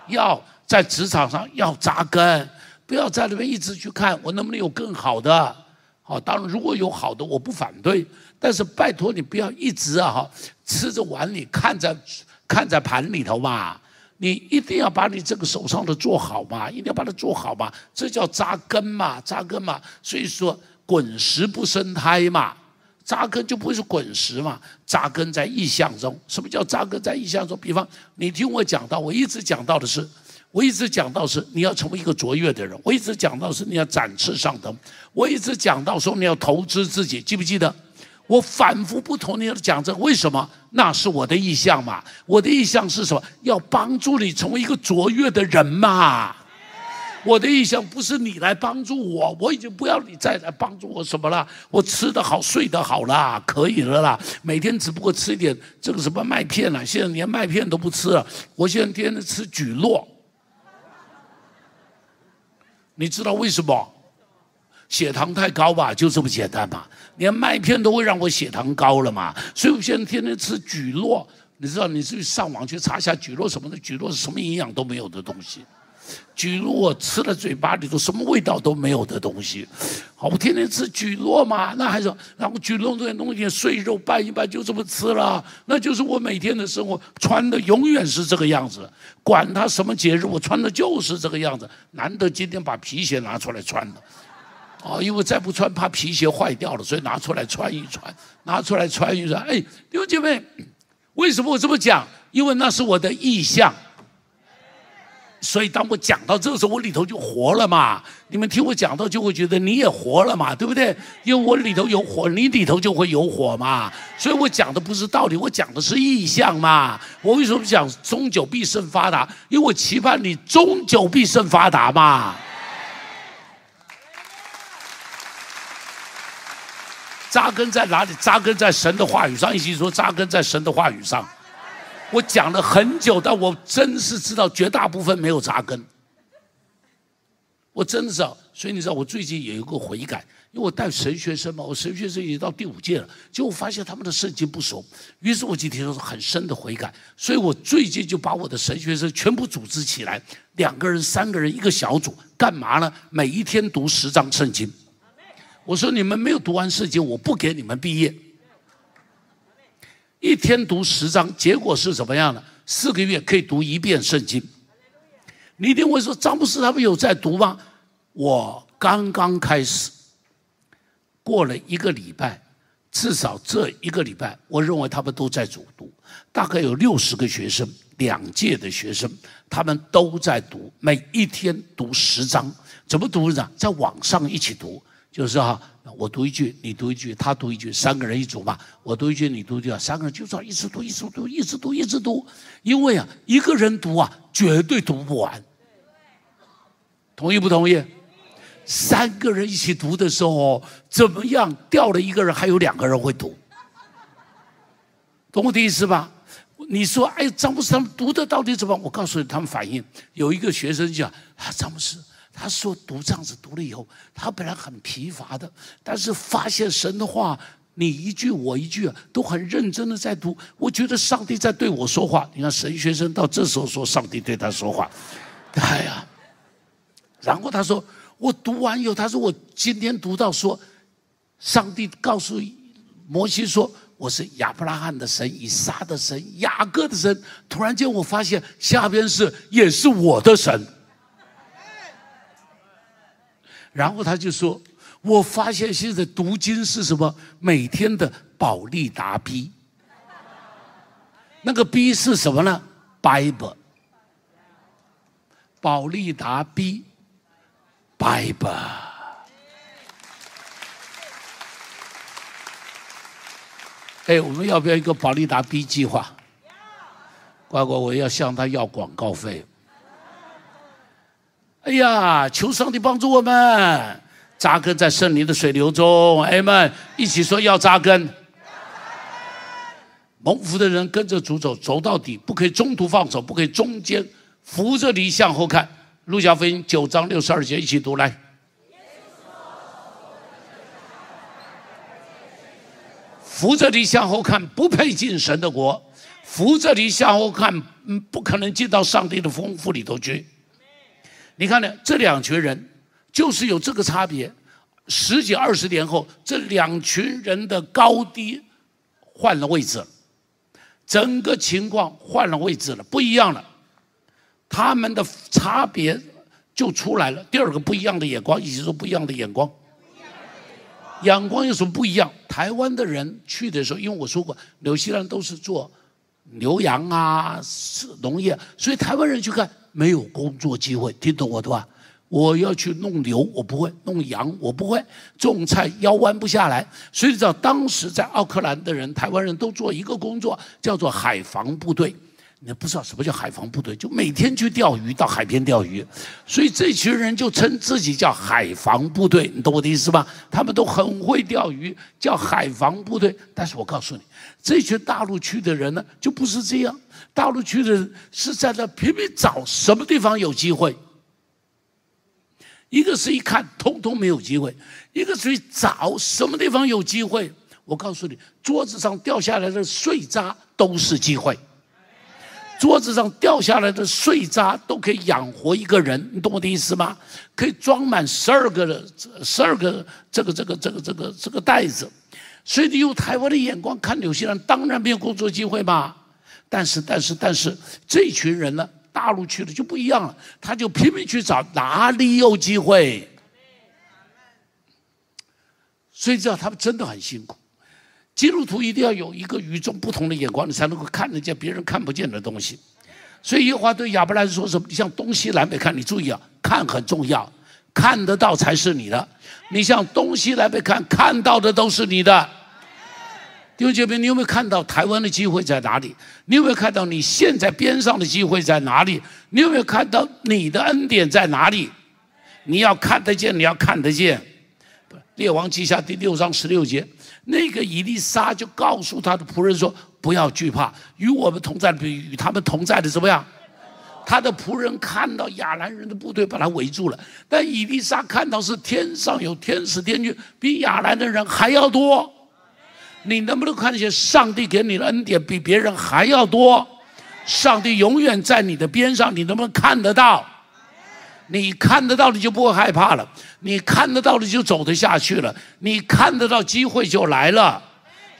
要在职场上要扎根，不要在那边一直去看我能不能有更好的。好，当然如果有好的，我不反对。但是拜托你不要一直啊哈吃着碗里看在看在盘里头嘛，你一定要把你这个手上的做好嘛，一定要把它做好嘛，这叫扎根嘛，扎根嘛。所以说滚石不生胎嘛，扎根就不会是滚石嘛，扎根在意象中。什么叫扎根在意象中？比方你听我讲到，我一直讲到的是。我一直讲到是你要成为一个卓越的人，我一直讲到是你要展翅上腾，我一直讲到说你要投资自己，记不记得？我反复不同你要讲这为什么？那是我的意向嘛，我的意向是什么？要帮助你成为一个卓越的人嘛。我的意向不是你来帮助我，我已经不要你再来帮助我什么了。我吃得好，睡得好啦，可以了啦。每天只不过吃一点这个什么麦片了，现在连麦片都不吃了。我现在天天吃菊络。你知道为什么？血糖太高吧，就这么简单嘛。连麦片都会让我血糖高了嘛，所以我现在天天吃菊络。你知道，你去上网去查一下菊络什么的，菊络是什么营养都没有的东西。菊络吃了嘴巴里头什么味道都没有的东西，好，我天天吃菊络嘛，那还是然后菊络这些东西碎肉拌一拌就这么吃了，那就是我每天的生活，穿的永远是这个样子，管他什么节日，我穿的就是这个样子，难得今天把皮鞋拿出来穿了，哦，因为再不穿怕皮鞋坏掉了，所以拿出来穿一穿，拿出来穿一穿，哎，弟兄姐妹，为什么我这么讲？因为那是我的意向。所以当我讲到这个时候，我里头就活了嘛。你们听我讲到，就会觉得你也活了嘛，对不对？因为我里头有火，你里头就会有火嘛。所以我讲的不是道理，我讲的是意象嘛。我为什么讲终久必胜发达？因为我期盼你终久必胜发达嘛。扎根在哪里？扎根在神的话语上。一起说，扎根在神的话语上。我讲了很久，但我真是知道绝大部分没有扎根。我真的知道，所以你知道我最近有一个悔改，因为我带神学生嘛，我神学生已经到第五届了，结果发现他们的圣经不熟，于是我就提出很深的悔改，所以我最近就把我的神学生全部组织起来，两个人、三个人一个小组，干嘛呢？每一天读十章圣经。我说你们没有读完圣经，我不给你们毕业。一天读十章，结果是怎么样的？四个月可以读一遍圣经。你一定会说，詹姆斯他们有在读吗？我刚刚开始，过了一个礼拜，至少这一个礼拜，我认为他们都在主读，大概有六十个学生，两届的学生，他们都在读，每一天读十章，怎么读呢？在网上一起读，就是哈，我读一句，你读一句，他读一句，三个人一组嘛，我读一句，你读一句，三个人就这样一直读，一直读，一直读，一直读，因为啊，一个人读啊。绝对读不完，同意不同意？三个人一起读的时候，怎么样？掉了一个人，还有两个人会读，懂我的意思吧？你说，哎，张牧师他们读的到底怎么？我告诉你，他们反应有一个学生讲啊，张牧师，他说读这样子读了以后，他本来很疲乏的，但是发现神的话。你一句我一句，都很认真的在读。我觉得上帝在对我说话。你看神学生到这时候说上帝对他说话，哎呀！然后他说我读完以后，他说我今天读到说，上帝告诉摩西说我是亚伯拉罕的神、以撒的神、雅各的神。突然间我发现下边是也是我的神。然后他就说。我发现现在读经是什么？每天的宝利达 B，那个 B 是什么呢？Bible，宝利达 B，Bible。哎，我们要不要一个宝利达 B 计划？乖乖，我要向他要广告费。哎呀，求上帝帮助我们。扎根在圣灵的水流中，哎们一起说要扎根。蒙福的人跟着主走，走到底，不可以中途放手，不可以中间扶着你向后看。路加福音九章六十二节，一起读来。扶着你向后看，不配进神的国；扶着你向后看，嗯，不可能进到上帝的丰富里头去。你看呢？这两群人。就是有这个差别，十几二十年后，这两群人的高低换了位置，整个情况换了位置了，不一样了，他们的差别就出来了。第二个不一样的眼光，以及说不一样的眼光。眼光有什么不一样？台湾的人去的时候，因为我说过，纽西兰都是做牛羊啊，是农业，所以台湾人去看没有工作机会，听懂我的话？我要去弄牛，我不会弄羊，我不会种菜，腰弯不下来。所以你知道当时在奥克兰的人，台湾人都做一个工作，叫做海防部队。你不知道什么叫海防部队，就每天去钓鱼，到海边钓鱼。所以这群人就称自己叫海防部队，你懂我的意思吧？他们都很会钓鱼，叫海防部队。但是我告诉你，这群大陆区的人呢，就不是这样。大陆区的人是在那拼命找什么地方有机会。一个是一看通通没有机会，一个是找什么地方有机会。我告诉你，桌子上掉下来的碎渣都是机会。桌子上掉下来的碎渣都可以养活一个人，你懂我的意思吗？可以装满十二个的十二个这个这个这个这个这个袋子。所以你用台湾的眼光看纽西兰，当然没有工作机会嘛。但是但是但是这群人呢？大陆去了就不一样了，他就拼命去找哪里有机会，所以知道他们真的很辛苦。基督徒一定要有一个与众不同的眼光，你才能够看得见别人看不见的东西。所以耶和华对亚伯兰说什么？你向东西南北看，你注意啊，看很重要，看得到才是你的。你向东西南北看，看到的都是你的。弟兄姐妹，你有没有看到台湾的机会在哪里？你有没有看到你现在边上的机会在哪里？你有没有看到你的恩典在哪里？你要看得见，你要看得见。列王记下第六章十六节，那个以利沙就告诉他的仆人说：“不要惧怕，与我们同在的比与他们同在的怎么样？他的仆人看到亚兰人的部队把他围住了，但以利沙看到是天上有天使天军，比亚兰的人还要多。你能不能看见上帝给你的恩典比别人还要多？上帝永远在你的边上，你能不能看得到？你看得到，你就不会害怕了；你看得到，你就走得下去了；你看得到，机会就来了。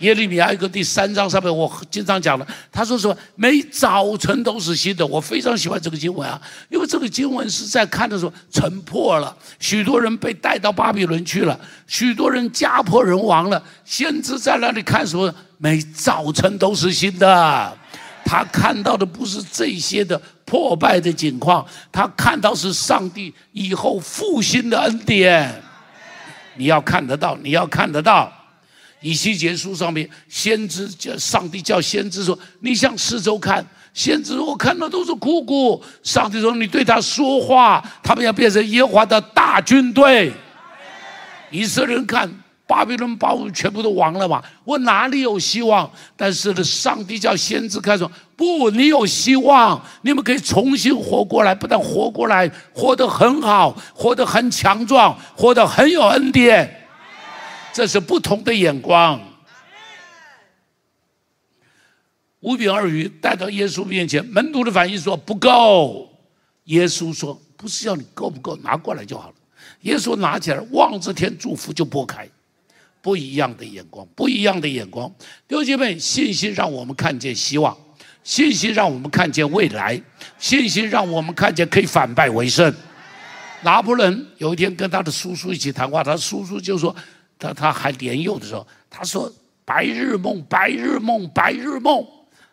耶利米亚一个第三章上面，我经常讲的，他说什么？每早晨都是新的。我非常喜欢这个经文啊，因为这个经文是在看的时候，城破了，许多人被带到巴比伦去了，许多人家破人亡了。先知在那里看什么？每早晨都是新的。他看到的不是这些的破败的景况，他看到是上帝以后复兴的恩典。你要看得到，你要看得到。以西结书上面，先知叫上帝叫先知说：“你向四周看，先知我看到都是枯骨。”上帝说：“你对他说话，他们要变成耶和华的大军队。”以色列人看巴比伦把我们全部都亡了嘛？我哪里有希望？但是呢，上帝叫先知看说：“不，你有希望，你们可以重新活过来，不但活过来，活得很好，活得很强壮，活得很有恩典。”这是不同的眼光。五饼二鱼带到耶稣面前，门徒的反应说不够。耶稣说：“不是要你够不够，拿过来就好了。”耶稣拿起来，望着天祝福，就拨开。不一样的眼光，不一样的眼光。弟兄姐妹，信心让我们看见希望，信心让我们看见未来，信心让我们看见可以反败为胜。拿破仑有一天跟他的叔叔一起谈话，他叔叔就说。他他还年幼的时候，他说：“白日梦，白日梦，白日梦。”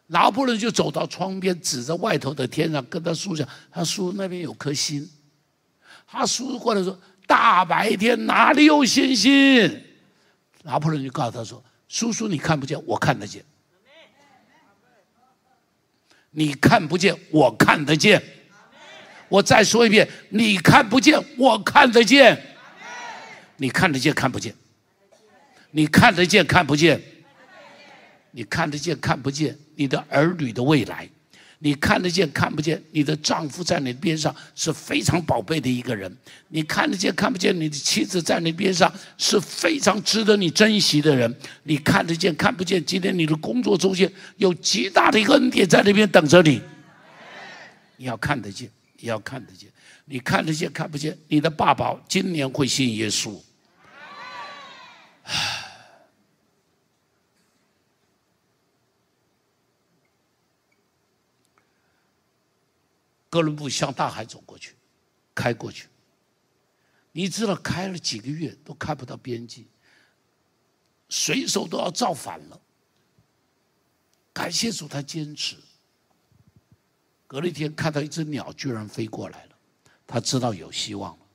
拿破仑就走到窗边，指着外头的天上，跟他叔讲：“他叔那边有颗星。”他叔过来说：“大白天哪里有星星？”拿破仑就告诉他说：“叔叔，你看不见，我看得见。你看不见，我看得见。我再说一遍，你看不见，我看得见。你看得见，看不见。”你看得见看不见？你看得见看不见？你的儿女的未来，你看得见看不见？你的丈夫在你边上是非常宝贝的一个人，你看得见看不见？你的妻子在你边上是非常值得你珍惜的人，你看得见看不见？今天你的工作中间有极大的一个恩典在那边等着你，你要看得见，你要看得见，你看得见看不见？你的爸爸今年会信耶稣。哥伦布向大海走过去，开过去。你知道开了几个月都看不到边际，水手都要造反了。感谢主，他坚持。隔了一天，看到一只鸟居然飞过来了，他知道有希望了。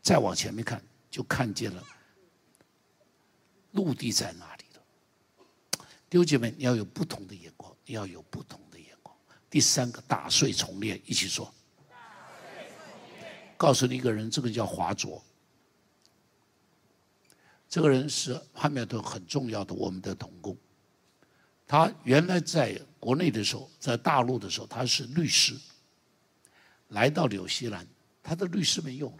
再往前面看，就看见了陆地在哪里了。弟兄姐妹，你要有不同的眼光，你要有不同的。第三个打碎重练，一起说。告诉你一个人，这个叫华卓。这个人是汉密尔顿很重要的我们的同工。他原来在国内的时候，在大陆的时候，他是律师。来到纽西兰，他的律师没用了。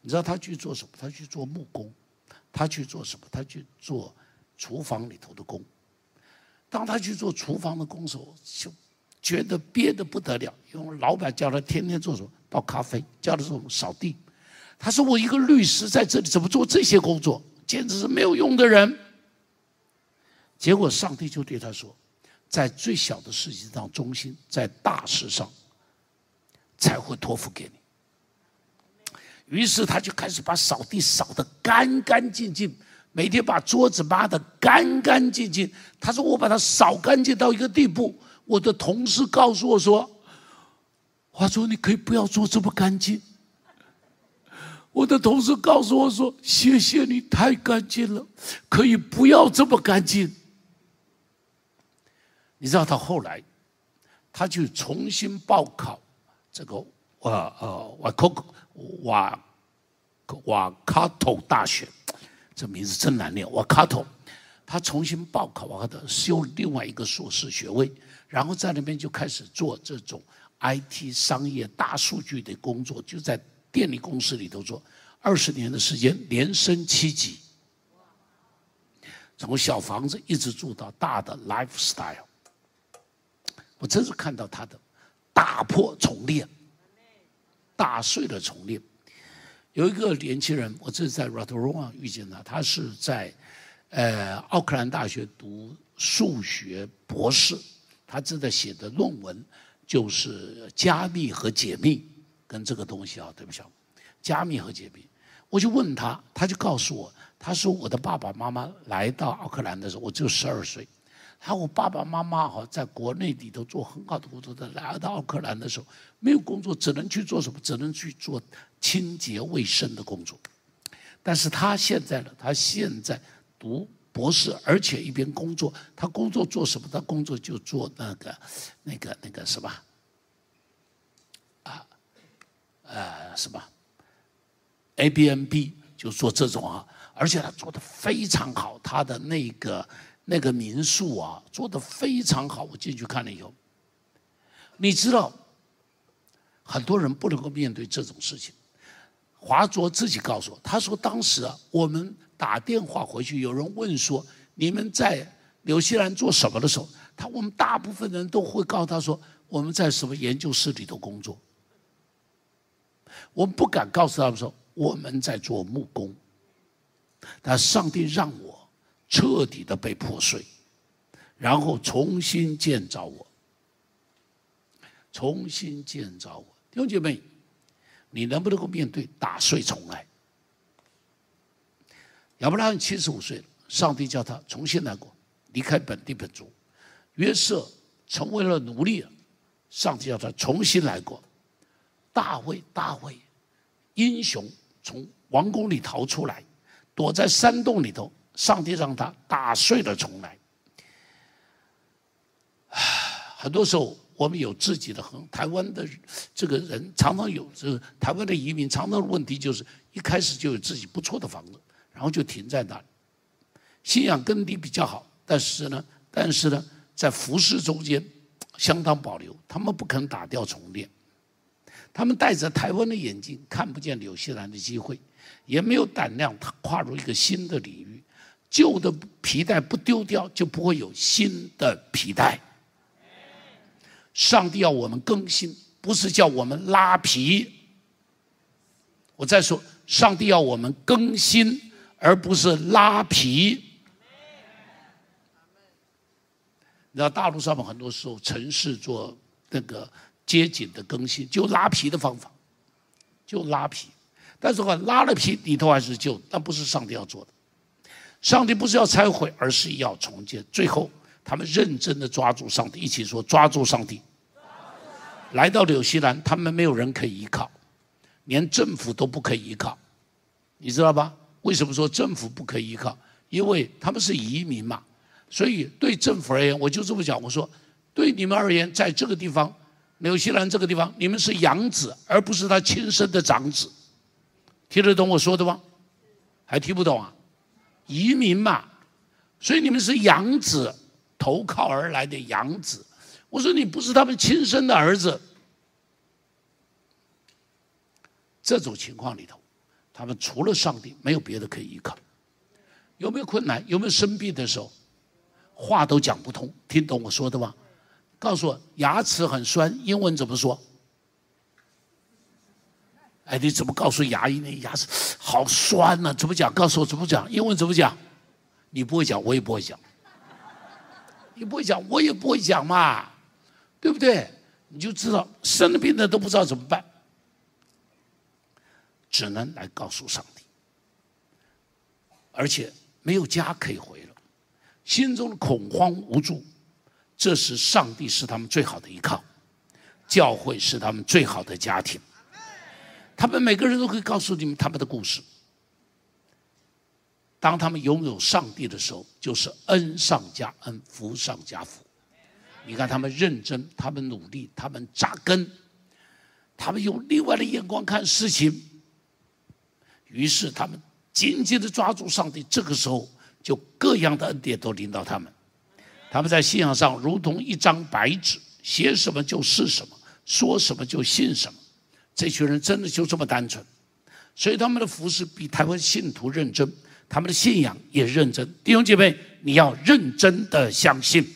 你知道他去做什么？他去做木工。他去做什么？他去做厨房里头的工。当他去做厨房的工时候，就。觉得憋得不得了，因为老板叫他天天做什么倒咖啡，叫他做扫地。他说：“我一个律师在这里怎么做这些工作？简直是没有用的人。”结果上帝就对他说：“在最小的事情上忠心，在大事上才会托付给你。”于是他就开始把扫地扫得干干净净，每天把桌子抹得干干净净。他说：“我把它扫干净到一个地步。”我的同事告诉我说：“华说你可以不要做这么干净。”我的同事告诉我说：“谢谢你，太干净了，可以不要这么干净。”你知道他后来，他就重新报考这个瓦呃瓦科瓦瓦卡托大学，这名字真难念，瓦卡托。他重新报考完的修另外一个硕士学位，然后在那边就开始做这种 IT 商业大数据的工作，就在电力公司里头做，二十年的时间连升七级，从小房子一直住到大的 lifestyle。我真是看到他的打破重练，打碎了重练。有一个年轻人，我这是在 Rotorua 遇见他，他是在呃奥克兰大学读数学博士，他正在写的论文就是加密和解密跟这个东西啊，对不起，加密和解密。我就问他，他就告诉我，他说我的爸爸妈妈来到奥克兰的时候，我只有十二岁。他我爸爸妈妈哈在国内里头做很好的工作的，来到奥克兰的时候没有工作，只能去做什么？只能去做清洁卫生的工作。但是他现在呢？他现在读博士，而且一边工作。他工作做什么？他工作就做那个、那个、那个什么？啊，呃，什么？A B N B 就做这种啊，而且他做的非常好，他的那个。那个民宿啊，做的非常好。我进去看了以后，你知道，很多人不能够面对这种事情。华卓自己告诉我，他说当时啊，我们打电话回去，有人问说你们在纽西兰做什么的时候，他我们大部分人都会告诉他说我们在什么研究室里头工作。我们不敢告诉他们说我们在做木工，但上帝让我。彻底的被破碎，然后重新建造我，重新建造我。弟兄姐妹，你能不能够面对打碎重来？亚伯拉罕七十五岁了，上帝叫他重新来过，离开本地本族。约瑟成为了奴隶了，上帝叫他重新来过。大卫，大卫，英雄从王宫里逃出来，躲在山洞里头。上帝让他打碎了重来。很多时候，我们有自己的很台湾的这个人常常有这个台湾的移民，常常的问题就是一开始就有自己不错的房子，然后就停在那里，信仰根底比较好，但是呢，但是呢，在服饰中间相当保留，他们不肯打掉重练，他们戴着台湾的眼镜，看不见纽西兰的机会，也没有胆量跨入一个新的领域。旧的皮带不丢掉，就不会有新的皮带。上帝要我们更新，不是叫我们拉皮。我再说，上帝要我们更新，而不是拉皮。你知道大陆上面很多时候城市做那个街景的更新，就拉皮的方法，就拉皮。但是话拉了皮里头还是旧，那不是上帝要做的。上帝不是要拆毁，而是要重建。最后，他们认真的抓住上帝，一起说：“抓住上帝！”来到纽西兰，他们没有人可以依靠，连政府都不可以依靠，你知道吧？为什么说政府不可以依靠？因为他们是移民嘛。所以对政府而言，我就这么讲：我说，对你们而言，在这个地方，纽西兰这个地方，你们是养子，而不是他亲生的长子。听得懂我说的吗？还听不懂啊？移民嘛，所以你们是养子，投靠而来的养子。我说你不是他们亲生的儿子。这种情况里头，他们除了上帝，没有别的可以依靠。有没有困难？有没有生病的时候？话都讲不通，听懂我说的吗？告诉我，牙齿很酸，英文怎么说？哎，你怎么告诉牙医？那牙齿好酸呢？怎么讲？告诉我怎么讲？英文怎么讲？你不会讲，我也不会讲。你不会讲，我也不会讲嘛，对不对？你就知道生了病的都不知道怎么办，只能来告诉上帝。而且没有家可以回了，心中的恐慌无助，这时上帝是他们最好的依靠，教会是他们最好的家庭。他们每个人都可以告诉你们他们的故事。当他们拥有上帝的时候，就是恩上加恩，福上加福。你看他们认真，他们努力，他们扎根，他们用另外的眼光看事情。于是他们紧紧的抓住上帝。这个时候，就各样的恩典都临到他们。他们在信仰上如同一张白纸，写什么就是什么，说什么就信什么。这群人真的就这么单纯，所以他们的服饰比台湾信徒认真，他们的信仰也认真。弟兄姐妹，你要认真的相信。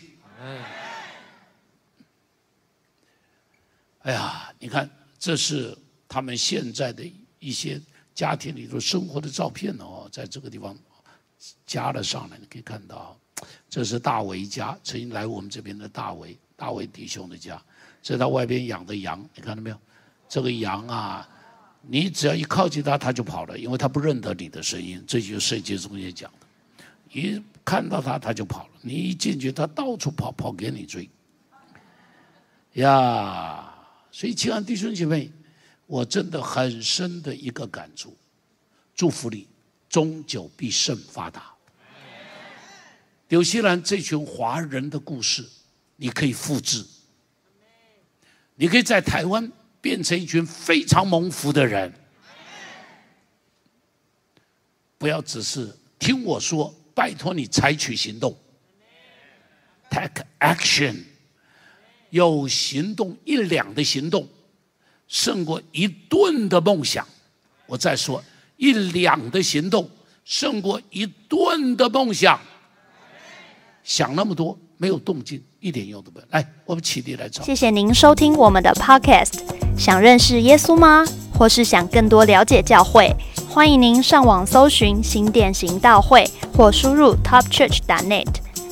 哎呀，你看，这是他们现在的一些家庭里头生活的照片哦，在这个地方加了上来，你可以看到，这是大为家，曾经来我们这边的大为，大为弟兄的家，这是他外边养的羊，你看到没有？这个羊啊，你只要一靠近它，它就跑了，因为它不认得你的声音。这就是圣经中间讲的，一看到它，它就跑了。你一进去，它到处跑，跑给你追。呀。所以，亲爱的弟兄姐妹，我真的很深的一个感触，祝福你，终久必胜发达。纽西兰这群华人的故事，你可以复制，你可以在台湾变成一群非常蒙福的人。不要只是听我说，拜托你采取行动，take action。有行动一两的行动，胜过一顿的梦想。我再说，一两的行动胜过一顿的梦想。想那么多没有动静，一点用都没有。来，我们起立来唱。谢谢您收听我们的 Podcast。想认识耶稣吗？或是想更多了解教会？欢迎您上网搜寻新店行道会，或输入 topchurch.net。